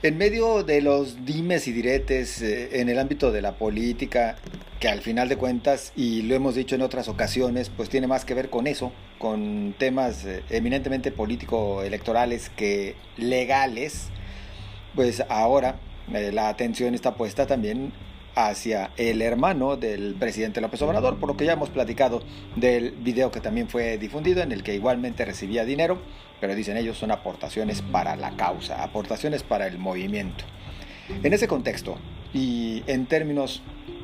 En medio de los dimes y diretes eh, en el ámbito de la política, que al final de cuentas, y lo hemos dicho en otras ocasiones, pues tiene más que ver con eso, con temas eh, eminentemente político-electorales que legales, pues ahora eh, la atención está puesta también hacia el hermano del presidente López Obrador, por lo que ya hemos platicado del video que también fue difundido, en el que igualmente recibía dinero, pero dicen ellos son aportaciones para la causa, aportaciones para el movimiento. En ese contexto, y en términos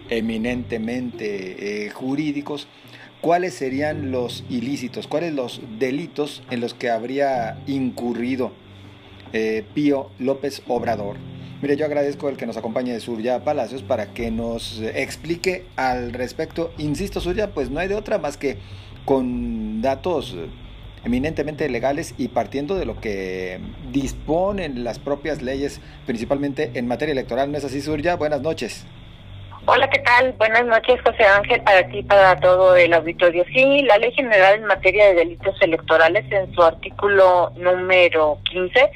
eminentemente eh, jurídicos, ¿cuáles serían los ilícitos, cuáles los delitos en los que habría incurrido eh, Pío López Obrador Mire, yo agradezco el que nos acompañe de Surya Palacios para que nos explique al respecto. Insisto, Surya, pues no hay de otra más que con datos eminentemente legales y partiendo de lo que disponen las propias leyes, principalmente en materia electoral. ¿No es así, Surya? Buenas noches. Hola, ¿qué tal? Buenas noches, José Ángel, para ti para todo el auditorio. Sí, la Ley General en materia de delitos electorales, en su artículo número 15,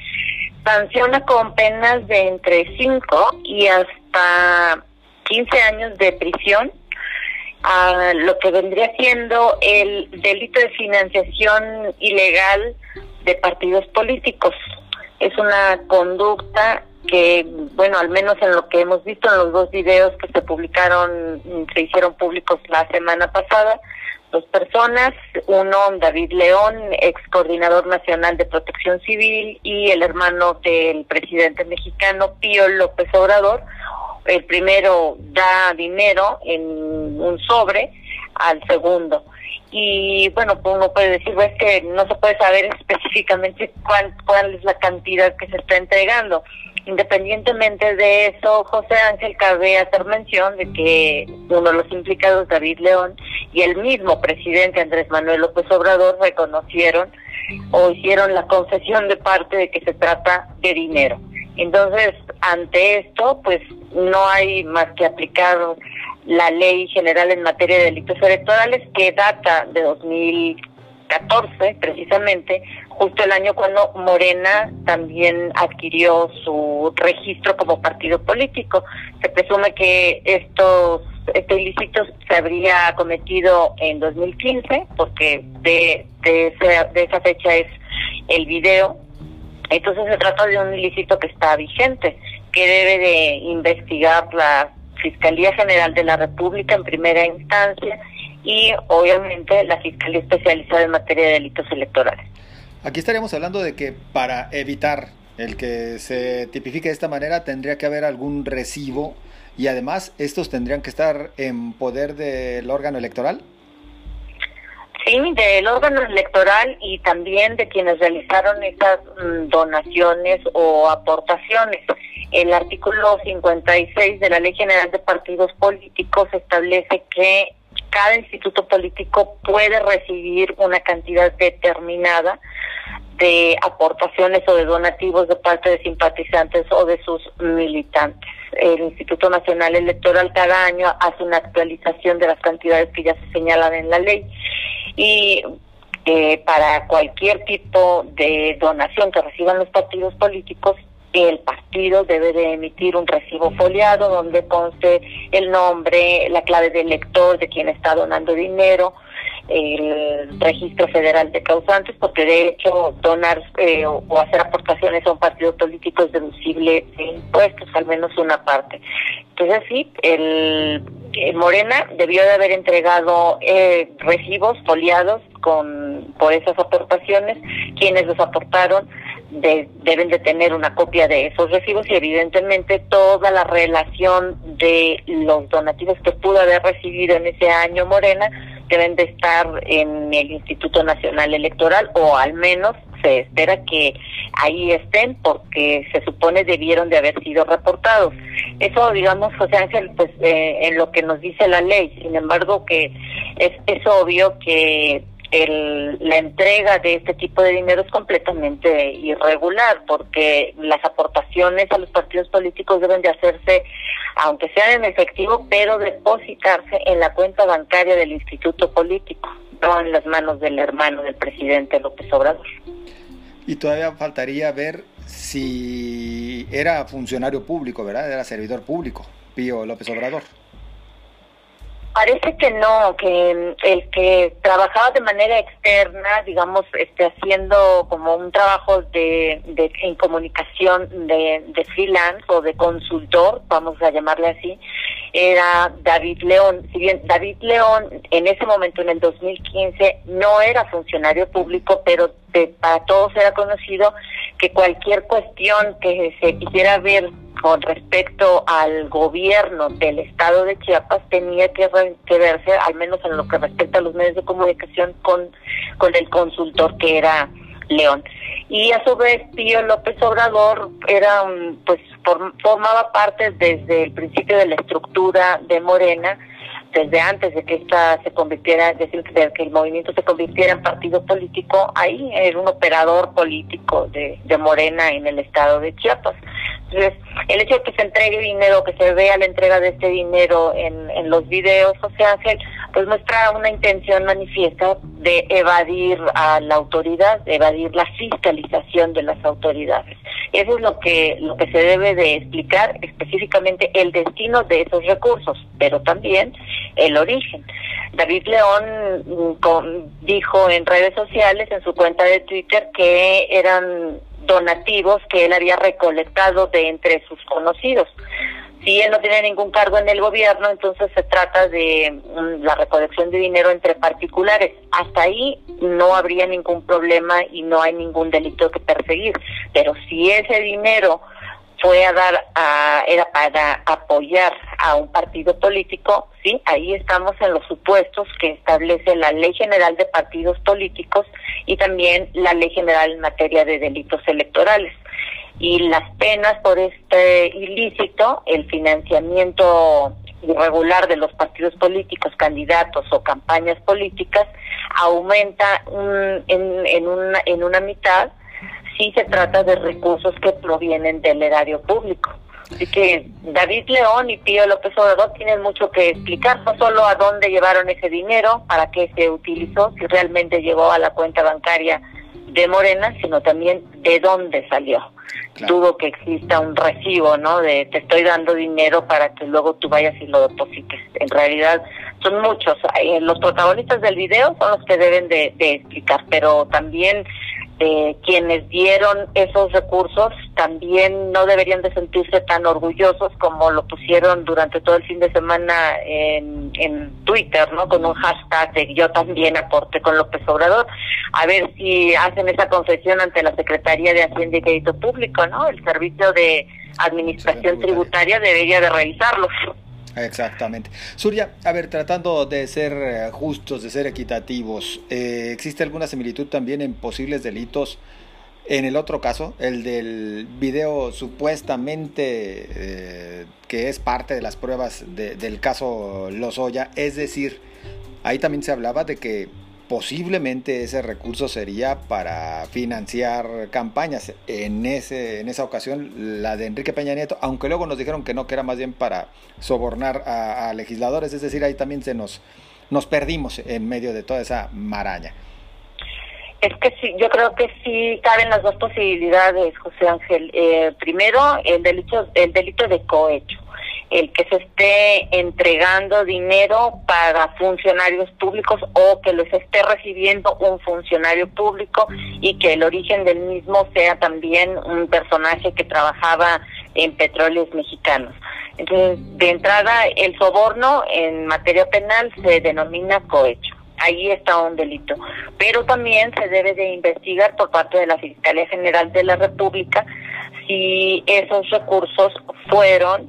sanciona con penas de entre 5 y hasta 15 años de prisión a lo que vendría siendo el delito de financiación ilegal de partidos políticos. Es una conducta que, bueno, al menos en lo que hemos visto en los dos videos que se publicaron, se hicieron públicos la semana pasada, dos personas, uno David León, ex coordinador nacional de protección civil, y el hermano del presidente mexicano, Pío López Obrador. El primero da dinero en un sobre al segundo. Y bueno, pues uno puede decir, pues que no se puede saber específicamente cuál, cuál es la cantidad que se está entregando. Independientemente de eso, José Ángel cabe hacer mención de que uno de los implicados, David León, y el mismo presidente Andrés Manuel López Obrador reconocieron o hicieron la concesión de parte de que se trata de dinero. Entonces, ante esto, pues no hay más que aplicar la ley general en materia de delitos electorales que data de 2014 precisamente, justo el año cuando Morena también adquirió su registro como partido político. Se presume que estos este ilícito se habría cometido en 2015 porque de, de, de esa fecha es el video. Entonces se trata de un ilícito que está vigente, que debe de investigar la Fiscalía General de la República en primera instancia y obviamente la Fiscalía Especializada en materia de delitos electorales. Aquí estaríamos hablando de que para evitar el que se tipifique de esta manera tendría que haber algún recibo y además estos tendrían que estar en poder del órgano electoral. Sí, del órgano electoral y también de quienes realizaron esas mm, donaciones o aportaciones. El artículo 56 de la Ley General de Partidos Políticos establece que cada instituto político puede recibir una cantidad determinada de aportaciones o de donativos de parte de simpatizantes o de sus militantes. El Instituto Nacional Electoral cada año hace una actualización de las cantidades que ya se señalan en la ley y eh, para cualquier tipo de donación que reciban los partidos políticos el partido debe de emitir un recibo foliado donde conste el nombre, la clave del lector de quien está donando dinero, el registro federal de causantes, porque de hecho donar eh, o, hacer aportaciones a un partido político es deducible de impuestos, al menos una parte. Entonces sí, el, Morena debió de haber entregado eh, recibos foliados con por esas aportaciones, quienes los aportaron deben de tener una copia de esos recibos y evidentemente toda la relación de los donativos que pudo haber recibido en ese año Morena deben de estar en el Instituto Nacional Electoral o al menos se espera que ahí estén porque se supone debieron de haber sido reportados. Eso, digamos, José Ángel, pues eh, en lo que nos dice la ley. Sin embargo, que es, es obvio que el, la entrega de este tipo de dinero es completamente irregular porque las aportaciones a los partidos políticos deben de hacerse aunque sean en efectivo pero depositarse en la cuenta bancaria del instituto político no en las manos del hermano del presidente López Obrador y todavía faltaría ver si era funcionario público, ¿verdad? Era servidor público, Pío López Obrador. Parece que no, que el que trabajaba de manera externa, digamos, este, haciendo como un trabajo de, de en comunicación de, de freelance o de consultor, vamos a llamarle así, era David León. Si bien David León en ese momento, en el 2015, no era funcionario público, pero para todos era conocido que cualquier cuestión que se quisiera ver con respecto al gobierno del estado de Chiapas tenía que, verse, al menos en lo que respecta a los medios de comunicación, con, con el consultor que era León. Y a su vez Pío López Obrador era, pues formaba parte desde el principio de la estructura de Morena, desde antes de que esta se convirtiera, decir, de que el movimiento se convirtiera en partido político, ahí era un operador político de, de Morena en el estado de Chiapas. Entonces, el hecho de que se entregue dinero, que se vea la entrega de este dinero en, en los videos, o sea, pues muestra una intención manifiesta de evadir a la autoridad, de evadir la fiscalización de las autoridades. Eso es lo que lo que se debe de explicar específicamente el destino de esos recursos, pero también el origen. David León mm, dijo en redes sociales, en su cuenta de Twitter, que eran donativos que él había recolectado de entre sus conocidos. Si él no tiene ningún cargo en el gobierno, entonces se trata de mm, la recolección de dinero entre particulares. Hasta ahí no habría ningún problema y no hay ningún delito que perseguir. Pero si ese dinero fue a dar a, era para apoyar a un partido político, sí, ahí estamos en los supuestos que establece la Ley General de Partidos Políticos y también la Ley General en materia de delitos electorales. Y las penas por este ilícito, el financiamiento irregular de los partidos políticos, candidatos o campañas políticas, aumenta en, en, una, en una mitad si se trata de recursos que provienen del erario público. Así que David León y Pío López Obrador tienen mucho que explicar, no solo a dónde llevaron ese dinero, para qué se utilizó, si realmente llegó a la cuenta bancaria de Morena, sino también de dónde salió. Tuvo que exista un recibo, ¿no? De te estoy dando dinero para que luego tú vayas y lo deposites. En realidad son muchos. Eh, los protagonistas del video son los que deben de, de explicar, pero también eh, quienes dieron esos recursos también no deberían de sentirse tan orgullosos como lo pusieron durante todo el fin de semana en, en Twitter, ¿no? Con un hashtag de yo también aporte con López Obrador. A ver si hacen esa confesión ante la Secretaría de Hacienda y Crédito Público, ¿no? El Servicio de Administración Tributaria debería de revisarlo. Exactamente. Surya, a ver, tratando de ser eh, justos, de ser equitativos, eh, ¿existe alguna similitud también en posibles delitos? En el otro caso, el del video supuestamente eh, que es parte de las pruebas del caso Lozoya, es decir, ahí también se hablaba de que posiblemente ese recurso sería para financiar campañas. En, ese, en esa ocasión, la de Enrique Peña Nieto, aunque luego nos dijeron que no, que era más bien para sobornar a, legisladores, es decir, ahí también se nos, nos perdimos en medio de toda esa maraña. Es que sí, yo creo que sí caben las dos posibilidades, José Ángel. Eh, primero, el delito, el delito de cohecho el que se esté entregando dinero para funcionarios públicos o que los esté recibiendo un funcionario público y que el origen del mismo sea también un personaje que trabajaba en petróleos mexicanos. Entonces, de entrada, el soborno en materia penal se denomina cohecho. Ahí está un delito. Pero también se debe de investigar por parte de la Fiscalía General de la República si esos recursos fueron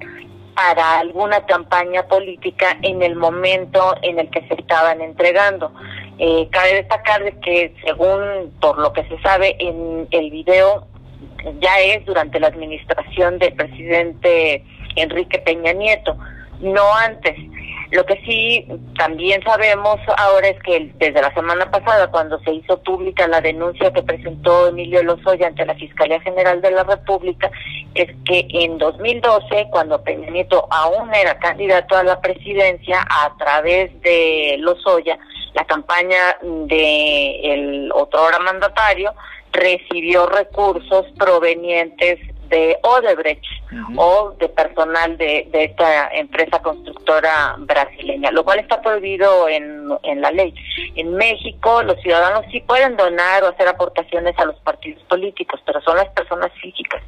para alguna campaña política en el momento en el que se estaban entregando. Eh, cabe destacar de que según por lo que se sabe en el video ya es durante la administración del presidente Enrique Peña Nieto, no antes. Lo que sí también sabemos ahora es que desde la semana pasada, cuando se hizo pública la denuncia que presentó Emilio Lozoya ante la Fiscalía General de la República, es que en 2012, cuando Peña Nieto aún era candidato a la presidencia, a través de Lozoya, la campaña de el otro mandatario recibió recursos provenientes de Odebrecht o de personal de, de, esta empresa constructora brasileña, lo cual está prohibido en, en la ley. En México los ciudadanos sí pueden donar o hacer aportaciones a los partidos políticos, pero son las personas físicas.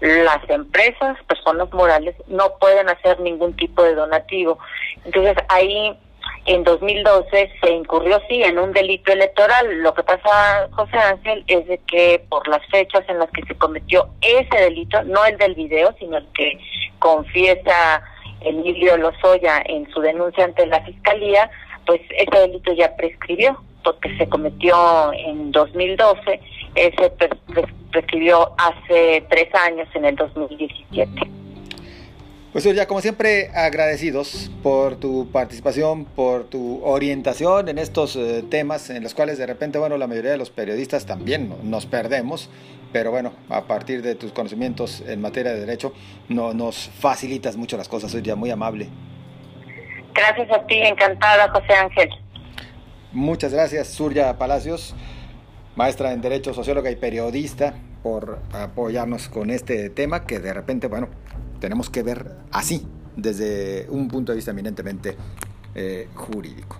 Las empresas, personas morales, no pueden hacer ningún tipo de donativo. Entonces ahí en 2012 se incurrió sí en un delito electoral. Lo que pasa, José Ángel, es de que por las fechas en las que se cometió ese delito, no el del video, sino el que confiesa Emilio Lozoya en su denuncia ante la fiscalía, pues ese delito ya prescribió, porque se cometió en 2012, ese prescribió hace tres años, en el 2017. Pues ya como siempre agradecidos por tu participación, por tu orientación en estos eh, temas en los cuales de repente, bueno, la mayoría de los periodistas también nos perdemos, pero bueno, a partir de tus conocimientos en materia de derecho, no, nos facilitas mucho las cosas, soy ya muy amable. Gracias a ti, encantada José Ángel. Muchas gracias, Surya Palacios, maestra en Derecho, socióloga y periodista, por apoyarnos con este tema que de repente, bueno, tenemos que ver así, desde un punto de vista eminentemente eh, jurídico.